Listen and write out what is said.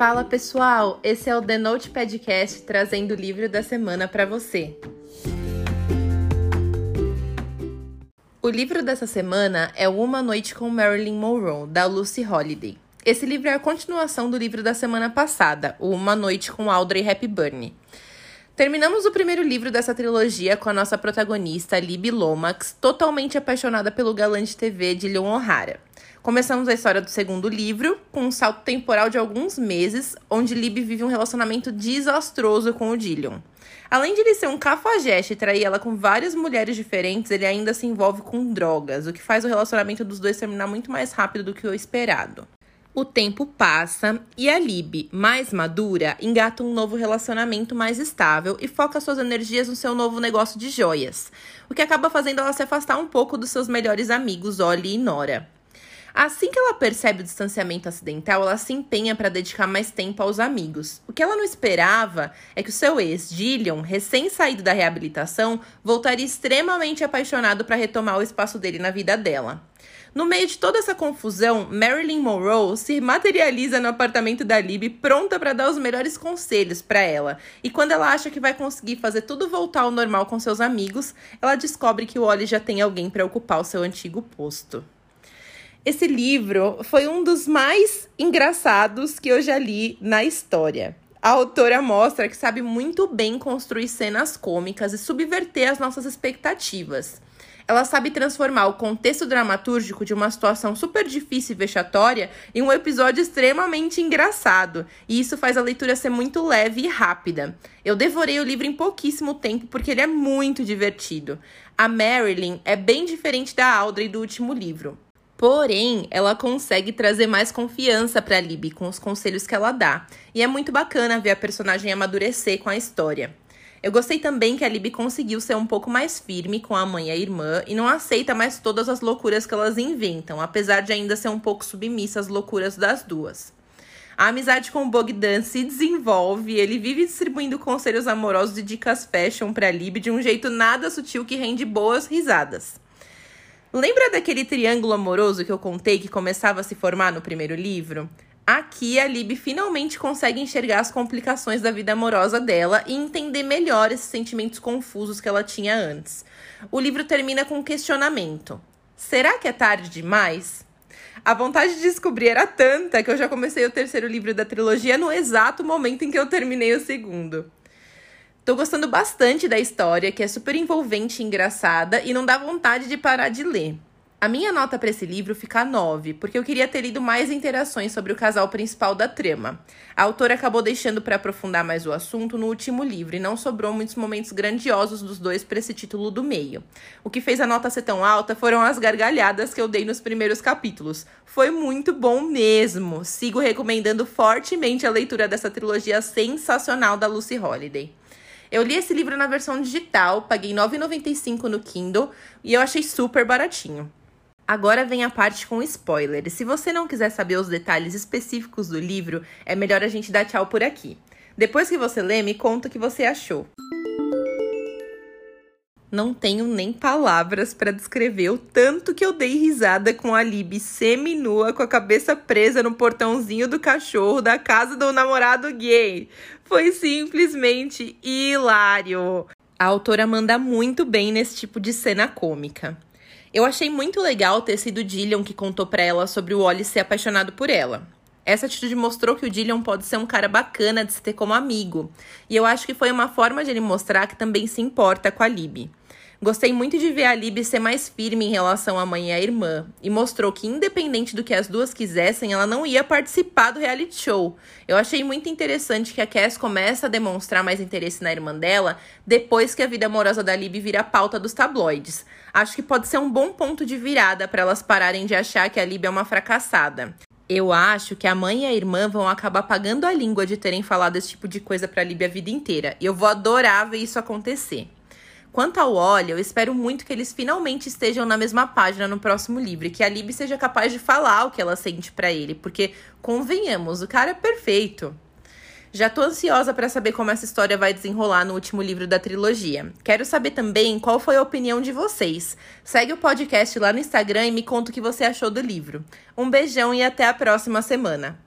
Fala pessoal, esse é o The Note Podcast trazendo o livro da semana para você. O livro dessa semana é Uma Noite com Marilyn Monroe, da Lucy Holiday. Esse livro é a continuação do livro da semana passada, Uma Noite com Audrey Hepburn. Terminamos o primeiro livro dessa trilogia com a nossa protagonista, Libby Lomax, totalmente apaixonada pelo galã de TV de Leon O'Hara. Começamos a história do segundo livro, com um salto temporal de alguns meses, onde Libby vive um relacionamento desastroso com o Dillion. Além de ele ser um cafajeste e trair ela com várias mulheres diferentes, ele ainda se envolve com drogas, o que faz o relacionamento dos dois terminar muito mais rápido do que o esperado. O tempo passa e a Lib, mais madura, engata um novo relacionamento mais estável e foca suas energias no seu novo negócio de joias, o que acaba fazendo ela se afastar um pouco dos seus melhores amigos, Ollie e Nora. Assim que ela percebe o distanciamento acidental, ela se empenha para dedicar mais tempo aos amigos. O que ela não esperava é que o seu ex, Gillian, recém-saído da reabilitação, voltaria extremamente apaixonado para retomar o espaço dele na vida dela. No meio de toda essa confusão, Marilyn Monroe se materializa no apartamento da Libby, pronta para dar os melhores conselhos para ela. E quando ela acha que vai conseguir fazer tudo voltar ao normal com seus amigos, ela descobre que o Ollie já tem alguém para ocupar o seu antigo posto. Esse livro foi um dos mais engraçados que eu já li na história. A autora mostra que sabe muito bem construir cenas cômicas e subverter as nossas expectativas. Ela sabe transformar o contexto dramatúrgico de uma situação super difícil e vexatória em um episódio extremamente engraçado, e isso faz a leitura ser muito leve e rápida. Eu devorei o livro em pouquíssimo tempo porque ele é muito divertido. A Marilyn é bem diferente da Audrey do último livro. Porém, ela consegue trazer mais confiança para Libby com os conselhos que ela dá. E é muito bacana ver a personagem amadurecer com a história. Eu gostei também que a Libby conseguiu ser um pouco mais firme com a mãe e a irmã e não aceita mais todas as loucuras que elas inventam, apesar de ainda ser um pouco submissa às loucuras das duas. A amizade com o Bogdan se desenvolve ele vive distribuindo conselhos amorosos e dicas fashion para Libby de um jeito nada sutil que rende boas risadas. Lembra daquele triângulo amoroso que eu contei que começava a se formar no primeiro livro? Aqui a Lib finalmente consegue enxergar as complicações da vida amorosa dela e entender melhor esses sentimentos confusos que ela tinha antes. O livro termina com um questionamento: será que é tarde demais? A vontade de descobrir era tanta que eu já comecei o terceiro livro da trilogia no exato momento em que eu terminei o segundo. Tô gostando bastante da história, que é super envolvente e engraçada e não dá vontade de parar de ler. A minha nota para esse livro fica 9, porque eu queria ter lido mais interações sobre o casal principal da trama. A autora acabou deixando para aprofundar mais o assunto no último livro e não sobrou muitos momentos grandiosos dos dois para esse título do meio. O que fez a nota ser tão alta foram as gargalhadas que eu dei nos primeiros capítulos. Foi muito bom mesmo. Sigo recomendando fortemente a leitura dessa trilogia sensacional da Lucy Holiday. Eu li esse livro na versão digital, paguei R$ 9,95 no Kindle e eu achei super baratinho. Agora vem a parte com spoiler. Se você não quiser saber os detalhes específicos do livro, é melhor a gente dar tchau por aqui. Depois que você lê, me conta o que você achou. Não tenho nem palavras para descrever o tanto que eu dei risada com a Lib semi-nua com a cabeça presa no portãozinho do cachorro da casa do namorado gay. Foi simplesmente hilário. A autora manda muito bem nesse tipo de cena cômica. Eu achei muito legal ter sido Dillion que contou para ela sobre o Wally ser apaixonado por ela. Essa atitude mostrou que o Dillion pode ser um cara bacana de se ter como amigo. E eu acho que foi uma forma de ele mostrar que também se importa com a Libby. Gostei muito de ver a Libby ser mais firme em relação à mãe e à irmã, e mostrou que, independente do que as duas quisessem, ela não ia participar do reality show. Eu achei muito interessante que a Cass começa a demonstrar mais interesse na irmã dela depois que a vida amorosa da Libby vira pauta dos tabloides. Acho que pode ser um bom ponto de virada para elas pararem de achar que a Libby é uma fracassada. Eu acho que a mãe e a irmã vão acabar pagando a língua de terem falado esse tipo de coisa pra Libby a vida inteira. E eu vou adorar ver isso acontecer. Quanto ao Olha, eu espero muito que eles finalmente estejam na mesma página no próximo livro e que a Libby seja capaz de falar o que ela sente para ele, porque convenhamos, o cara é perfeito. Já tô ansiosa para saber como essa história vai desenrolar no último livro da trilogia. Quero saber também qual foi a opinião de vocês. Segue o podcast lá no Instagram e me conta o que você achou do livro. Um beijão e até a próxima semana.